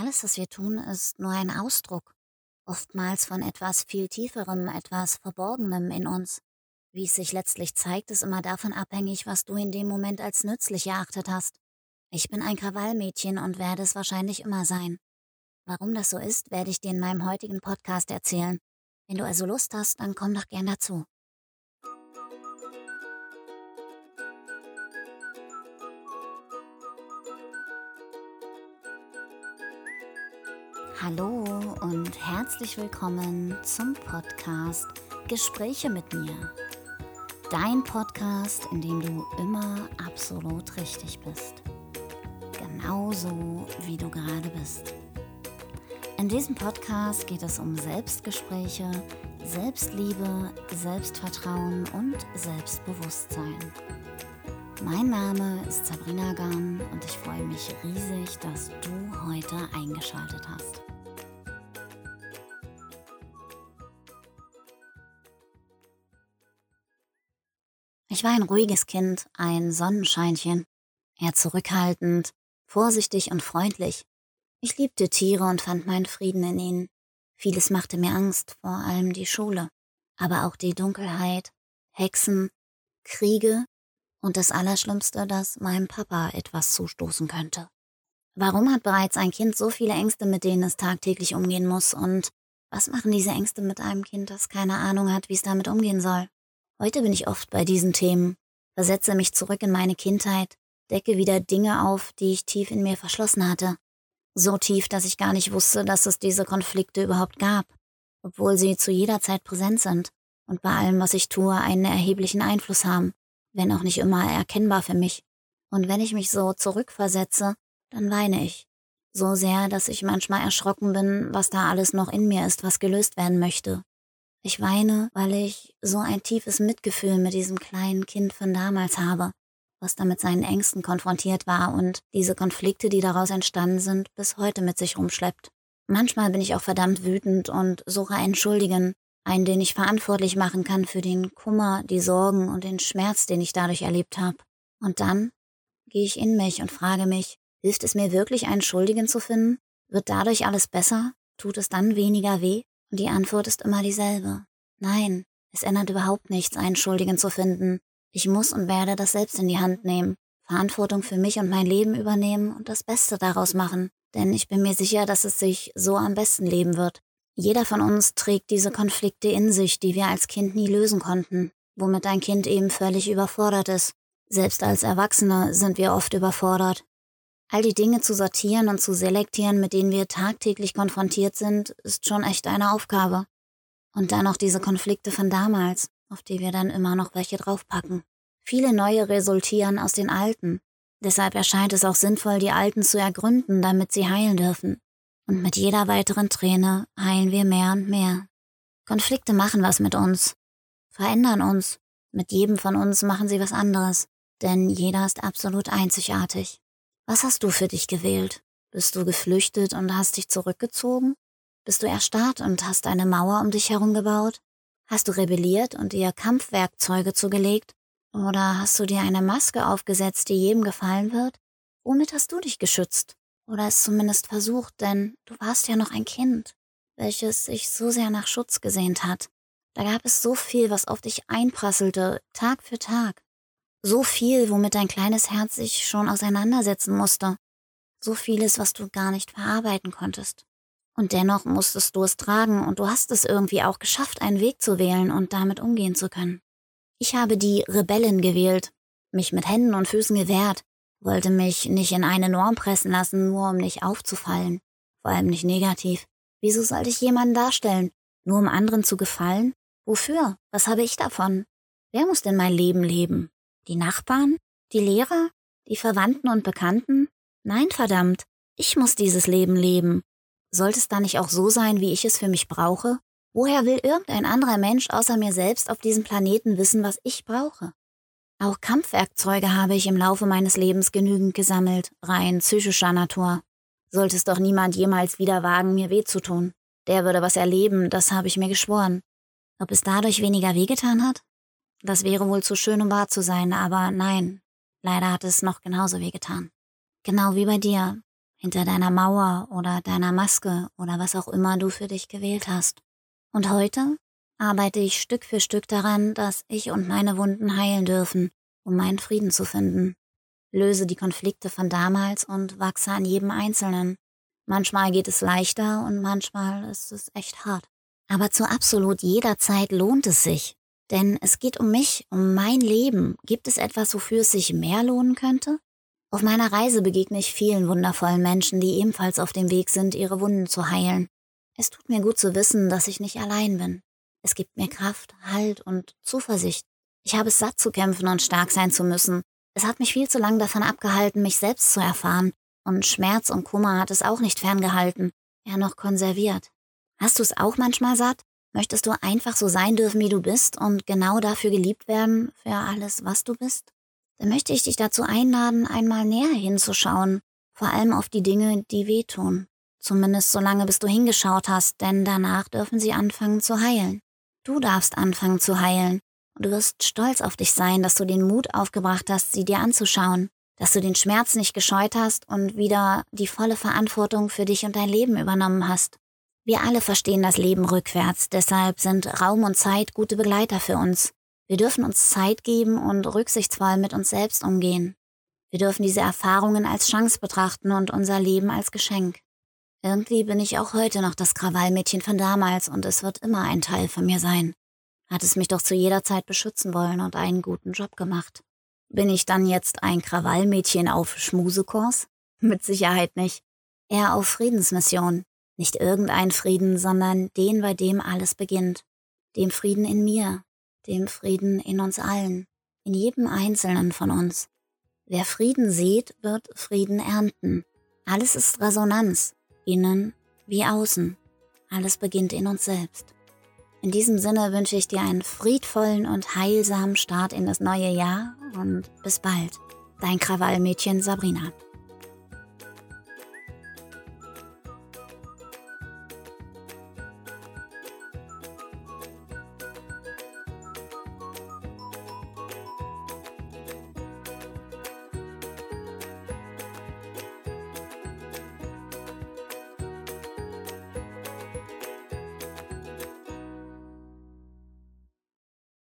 Alles, was wir tun, ist nur ein Ausdruck, oftmals von etwas viel Tieferem, etwas Verborgenem in uns. Wie es sich letztlich zeigt, ist immer davon abhängig, was du in dem Moment als nützlich erachtet hast. Ich bin ein Krawallmädchen und werde es wahrscheinlich immer sein. Warum das so ist, werde ich dir in meinem heutigen Podcast erzählen. Wenn du also Lust hast, dann komm doch gern dazu. Hallo und herzlich willkommen zum Podcast Gespräche mit mir. Dein Podcast, in dem du immer absolut richtig bist. Genauso wie du gerade bist. In diesem Podcast geht es um Selbstgespräche, Selbstliebe, Selbstvertrauen und Selbstbewusstsein. Mein Name ist Sabrina Gahn und ich freue mich riesig, dass du heute eingeschaltet hast. Ich war ein ruhiges Kind, ein Sonnenscheinchen, eher zurückhaltend, vorsichtig und freundlich. Ich liebte Tiere und fand meinen Frieden in ihnen. Vieles machte mir Angst, vor allem die Schule, aber auch die Dunkelheit, Hexen, Kriege und das Allerschlimmste, dass meinem Papa etwas zustoßen könnte. Warum hat bereits ein Kind so viele Ängste, mit denen es tagtäglich umgehen muss? Und was machen diese Ängste mit einem Kind, das keine Ahnung hat, wie es damit umgehen soll? Heute bin ich oft bei diesen Themen, versetze mich zurück in meine Kindheit, decke wieder Dinge auf, die ich tief in mir verschlossen hatte. So tief, dass ich gar nicht wusste, dass es diese Konflikte überhaupt gab, obwohl sie zu jeder Zeit präsent sind und bei allem, was ich tue, einen erheblichen Einfluss haben, wenn auch nicht immer erkennbar für mich. Und wenn ich mich so zurückversetze, dann weine ich. So sehr, dass ich manchmal erschrocken bin, was da alles noch in mir ist, was gelöst werden möchte. Ich weine, weil ich so ein tiefes Mitgefühl mit diesem kleinen Kind von damals habe, was da mit seinen Ängsten konfrontiert war und diese Konflikte, die daraus entstanden sind, bis heute mit sich rumschleppt. Manchmal bin ich auch verdammt wütend und suche einen Schuldigen, einen, den ich verantwortlich machen kann für den Kummer, die Sorgen und den Schmerz, den ich dadurch erlebt habe. Und dann gehe ich in mich und frage mich, hilft es mir wirklich, einen Schuldigen zu finden? Wird dadurch alles besser? Tut es dann weniger weh? Und die Antwort ist immer dieselbe. Nein, es ändert überhaupt nichts, einen Schuldigen zu finden. Ich muss und werde das selbst in die Hand nehmen, Verantwortung für mich und mein Leben übernehmen und das Beste daraus machen. Denn ich bin mir sicher, dass es sich so am besten leben wird. Jeder von uns trägt diese Konflikte in sich, die wir als Kind nie lösen konnten, womit ein Kind eben völlig überfordert ist. Selbst als Erwachsene sind wir oft überfordert. All die Dinge zu sortieren und zu selektieren, mit denen wir tagtäglich konfrontiert sind, ist schon echt eine Aufgabe. Und dann noch diese Konflikte von damals, auf die wir dann immer noch welche draufpacken. Viele neue resultieren aus den alten. Deshalb erscheint es auch sinnvoll, die alten zu ergründen, damit sie heilen dürfen. Und mit jeder weiteren Träne heilen wir mehr und mehr. Konflikte machen was mit uns, verändern uns. Mit jedem von uns machen sie was anderes, denn jeder ist absolut einzigartig. Was hast du für dich gewählt? Bist du geflüchtet und hast dich zurückgezogen? Bist du erstarrt und hast eine Mauer um dich herum gebaut? Hast du rebelliert und dir Kampfwerkzeuge zugelegt? Oder hast du dir eine Maske aufgesetzt, die jedem gefallen wird? Womit hast du dich geschützt? Oder es zumindest versucht, denn du warst ja noch ein Kind, welches sich so sehr nach Schutz gesehnt hat. Da gab es so viel, was auf dich einprasselte, Tag für Tag. So viel, womit dein kleines Herz sich schon auseinandersetzen musste. So vieles, was du gar nicht verarbeiten konntest. Und dennoch musstest du es tragen und du hast es irgendwie auch geschafft, einen Weg zu wählen und damit umgehen zu können. Ich habe die Rebellen gewählt, mich mit Händen und Füßen gewehrt, wollte mich nicht in eine Norm pressen lassen, nur um nicht aufzufallen, vor allem nicht negativ. Wieso sollte ich jemanden darstellen? Nur um anderen zu gefallen? Wofür? Was habe ich davon? Wer muss denn mein Leben leben? Die Nachbarn? Die Lehrer? Die Verwandten und Bekannten? Nein, verdammt, ich muss dieses Leben leben. Sollte es da nicht auch so sein, wie ich es für mich brauche? Woher will irgendein anderer Mensch außer mir selbst auf diesem Planeten wissen, was ich brauche? Auch Kampfwerkzeuge habe ich im Laufe meines Lebens genügend gesammelt, rein psychischer Natur. Sollte es doch niemand jemals wieder wagen, mir weh zu tun. Der würde was erleben, das habe ich mir geschworen. Ob es dadurch weniger wehgetan hat? Das wäre wohl zu schön, um wahr zu sein, aber nein, leider hat es noch genauso wehgetan. Genau wie bei dir. hinter deiner Mauer oder deiner Maske oder was auch immer du für dich gewählt hast. Und heute arbeite ich Stück für Stück daran, dass ich und meine Wunden heilen dürfen, um meinen Frieden zu finden. Löse die Konflikte von damals und wachse an jedem Einzelnen. Manchmal geht es leichter und manchmal ist es echt hart. Aber zu absolut jeder Zeit lohnt es sich. Denn es geht um mich, um mein Leben. Gibt es etwas, wofür es sich mehr lohnen könnte? Auf meiner Reise begegne ich vielen wundervollen Menschen, die ebenfalls auf dem Weg sind, ihre Wunden zu heilen. Es tut mir gut zu wissen, dass ich nicht allein bin. Es gibt mir Kraft, Halt und Zuversicht. Ich habe es satt zu kämpfen und stark sein zu müssen. Es hat mich viel zu lang davon abgehalten, mich selbst zu erfahren. Und Schmerz und Kummer hat es auch nicht ferngehalten, eher noch konserviert. Hast du es auch manchmal satt? Möchtest du einfach so sein dürfen, wie du bist und genau dafür geliebt werden, für alles, was du bist? dann möchte ich dich dazu einladen, einmal näher hinzuschauen, vor allem auf die Dinge, die wehtun. Zumindest solange bis du hingeschaut hast, denn danach dürfen sie anfangen zu heilen. Du darfst anfangen zu heilen und du wirst stolz auf dich sein, dass du den Mut aufgebracht hast, sie dir anzuschauen, dass du den Schmerz nicht gescheut hast und wieder die volle Verantwortung für dich und dein Leben übernommen hast. Wir alle verstehen das Leben rückwärts, deshalb sind Raum und Zeit gute Begleiter für uns. Wir dürfen uns Zeit geben und rücksichtsvoll mit uns selbst umgehen. Wir dürfen diese Erfahrungen als Chance betrachten und unser Leben als Geschenk. Irgendwie bin ich auch heute noch das Krawallmädchen von damals und es wird immer ein Teil von mir sein. Hat es mich doch zu jeder Zeit beschützen wollen und einen guten Job gemacht. Bin ich dann jetzt ein Krawallmädchen auf Schmusekurs? Mit Sicherheit nicht. Eher auf Friedensmission. Nicht irgendein Frieden, sondern den, bei dem alles beginnt. Dem Frieden in mir, dem Frieden in uns allen, in jedem Einzelnen von uns. Wer Frieden sieht, wird Frieden ernten. Alles ist Resonanz, innen wie außen. Alles beginnt in uns selbst. In diesem Sinne wünsche ich dir einen friedvollen und heilsamen Start in das neue Jahr und bis bald. Dein Krawallmädchen Sabrina.